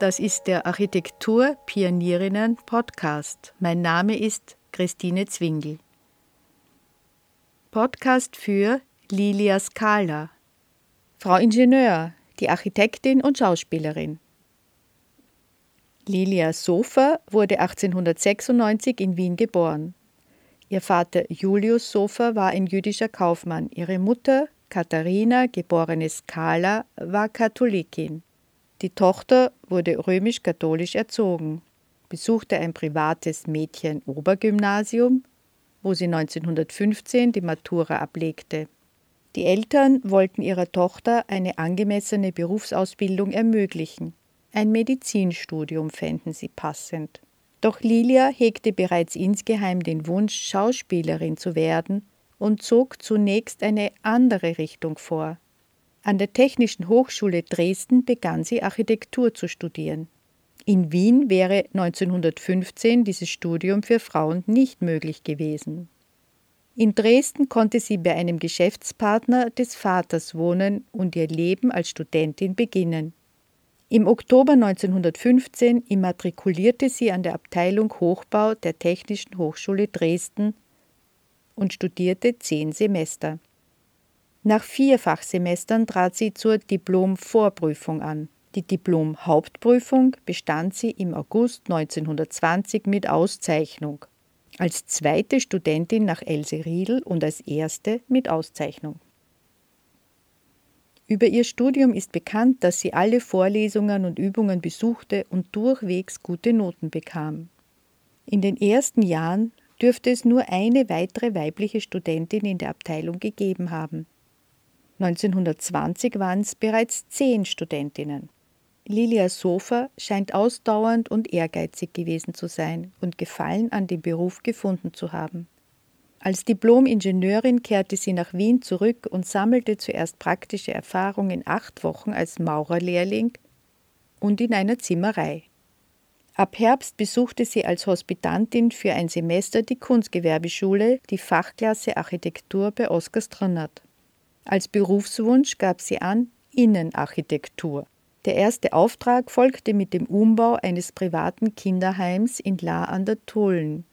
Das ist der Architektur Pionierinnen Podcast. Mein Name ist Christine Zwingel. Podcast für Lilia Scala. Frau Ingenieur, die Architektin und Schauspielerin. Lilia Sofer wurde 1896 in Wien geboren. Ihr Vater Julius Sofer war ein jüdischer Kaufmann. Ihre Mutter Katharina, geborene Scala, war Katholikin. Die Tochter wurde römisch-katholisch erzogen, besuchte ein privates Mädchen-Obergymnasium, wo sie 1915 die Matura ablegte. Die Eltern wollten ihrer Tochter eine angemessene Berufsausbildung ermöglichen. Ein Medizinstudium fänden sie passend. Doch Lilia hegte bereits insgeheim den Wunsch, Schauspielerin zu werden und zog zunächst eine andere Richtung vor. An der Technischen Hochschule Dresden begann sie Architektur zu studieren. In Wien wäre 1915 dieses Studium für Frauen nicht möglich gewesen. In Dresden konnte sie bei einem Geschäftspartner des Vaters wohnen und ihr Leben als Studentin beginnen. Im Oktober 1915 immatrikulierte sie an der Abteilung Hochbau der Technischen Hochschule Dresden und studierte zehn Semester. Nach vier Fachsemestern trat sie zur Diplom-Vorprüfung an. Die Diplom-Hauptprüfung bestand sie im August 1920 mit Auszeichnung. Als zweite Studentin nach Else Riedel und als erste mit Auszeichnung. Über ihr Studium ist bekannt, dass sie alle Vorlesungen und Übungen besuchte und durchwegs gute Noten bekam. In den ersten Jahren dürfte es nur eine weitere weibliche Studentin in der Abteilung gegeben haben. 1920 waren es bereits zehn Studentinnen. Lilia Sofer scheint ausdauernd und ehrgeizig gewesen zu sein und Gefallen an dem Beruf gefunden zu haben. Als Diplom-Ingenieurin kehrte sie nach Wien zurück und sammelte zuerst praktische Erfahrung in acht Wochen als Maurerlehrling und in einer Zimmerei. Ab Herbst besuchte sie als Hospitantin für ein Semester die Kunstgewerbeschule, die Fachklasse Architektur bei Oskar Stronnert. Als Berufswunsch gab sie an Innenarchitektur. Der erste Auftrag folgte mit dem Umbau eines privaten Kinderheims in La an der Tulln,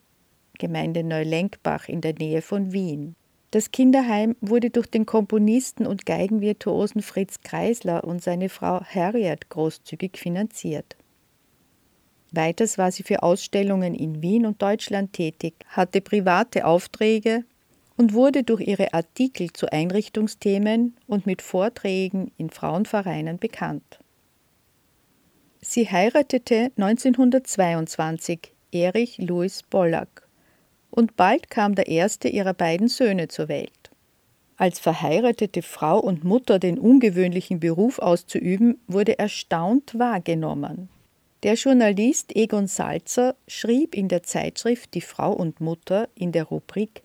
Gemeinde Neulenkbach in der Nähe von Wien. Das Kinderheim wurde durch den Komponisten und Geigenvirtuosen Fritz Kreisler und seine Frau Harriet großzügig finanziert. Weiters war sie für Ausstellungen in Wien und Deutschland tätig, hatte private Aufträge und wurde durch ihre Artikel zu Einrichtungsthemen und mit Vorträgen in Frauenvereinen bekannt. Sie heiratete 1922 Erich Louis Bollack und bald kam der erste ihrer beiden Söhne zur Welt. Als verheiratete Frau und Mutter den ungewöhnlichen Beruf auszuüben, wurde erstaunt wahrgenommen. Der Journalist Egon Salzer schrieb in der Zeitschrift Die Frau und Mutter in der Rubrik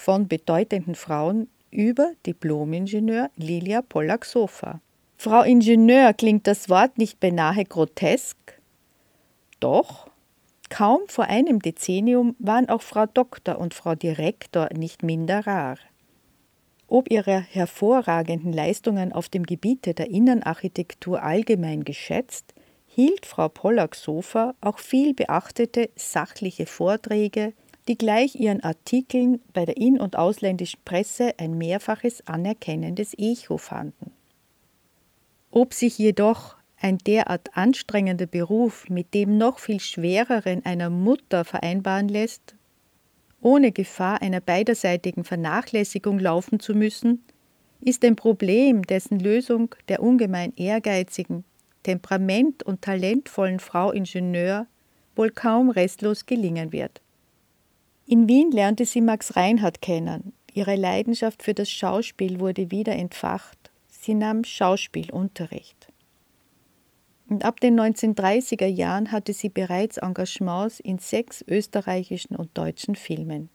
von bedeutenden Frauen über Diplomingenieur Lilia Pollack-Sofa. Frau Ingenieur klingt das Wort nicht beinahe grotesk? Doch, kaum vor einem Dezennium waren auch Frau Doktor und Frau Direktor nicht minder rar. Ob ihrer hervorragenden Leistungen auf dem Gebiete der Innenarchitektur allgemein geschätzt, hielt Frau Pollack-Sofa auch viel beachtete sachliche Vorträge die gleich ihren Artikeln bei der in- und ausländischen Presse ein mehrfaches anerkennendes Echo fanden. Ob sich jedoch ein derart anstrengender Beruf mit dem noch viel schwereren einer Mutter vereinbaren lässt, ohne Gefahr einer beiderseitigen Vernachlässigung laufen zu müssen, ist ein Problem, dessen Lösung der ungemein ehrgeizigen, temperament- und talentvollen Frau Ingenieur wohl kaum restlos gelingen wird. In Wien lernte sie Max Reinhardt kennen. Ihre Leidenschaft für das Schauspiel wurde wieder entfacht. Sie nahm Schauspielunterricht. Und ab den 1930er Jahren hatte sie bereits Engagements in sechs österreichischen und deutschen Filmen.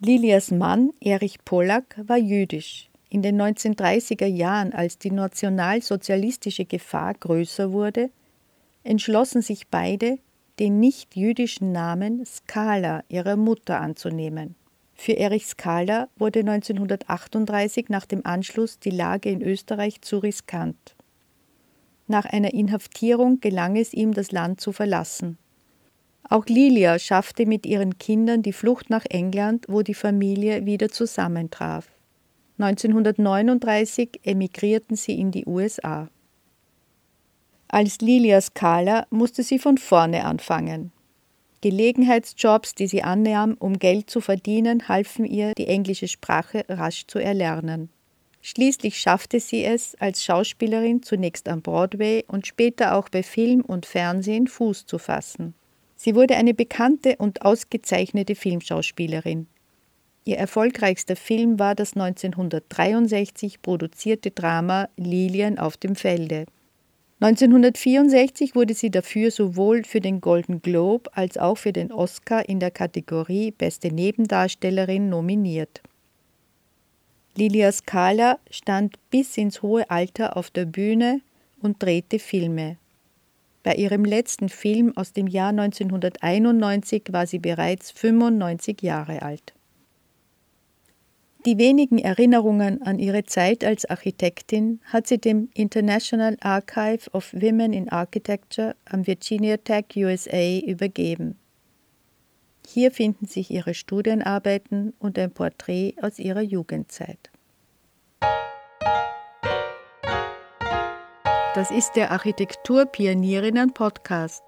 Lilias Mann, Erich Pollack, war jüdisch. In den 1930er Jahren, als die nationalsozialistische Gefahr größer wurde, entschlossen sich beide, den nicht-jüdischen Namen Skala ihrer Mutter anzunehmen. Für Erich Skala wurde 1938 nach dem Anschluss die Lage in Österreich zu riskant. Nach einer Inhaftierung gelang es ihm, das Land zu verlassen. Auch Lilia schaffte mit ihren Kindern die Flucht nach England, wo die Familie wieder zusammentraf. 1939 emigrierten sie in die USA. Als Lilia Scala musste sie von vorne anfangen. Gelegenheitsjobs, die sie annahm, um Geld zu verdienen, halfen ihr, die englische Sprache rasch zu erlernen. Schließlich schaffte sie es, als Schauspielerin zunächst am Broadway und später auch bei Film und Fernsehen Fuß zu fassen. Sie wurde eine bekannte und ausgezeichnete Filmschauspielerin. Ihr erfolgreichster Film war das 1963 produzierte Drama Lilien auf dem Felde. 1964 wurde sie dafür sowohl für den Golden Globe als auch für den Oscar in der Kategorie Beste Nebendarstellerin nominiert. Lilia Scala stand bis ins hohe Alter auf der Bühne und drehte Filme. Bei ihrem letzten Film aus dem Jahr 1991 war sie bereits 95 Jahre alt. Die wenigen Erinnerungen an ihre Zeit als Architektin hat sie dem International Archive of Women in Architecture am Virginia Tech USA übergeben. Hier finden sich ihre Studienarbeiten und ein Porträt aus ihrer Jugendzeit. Das ist der Architekturpionierinnen Podcast.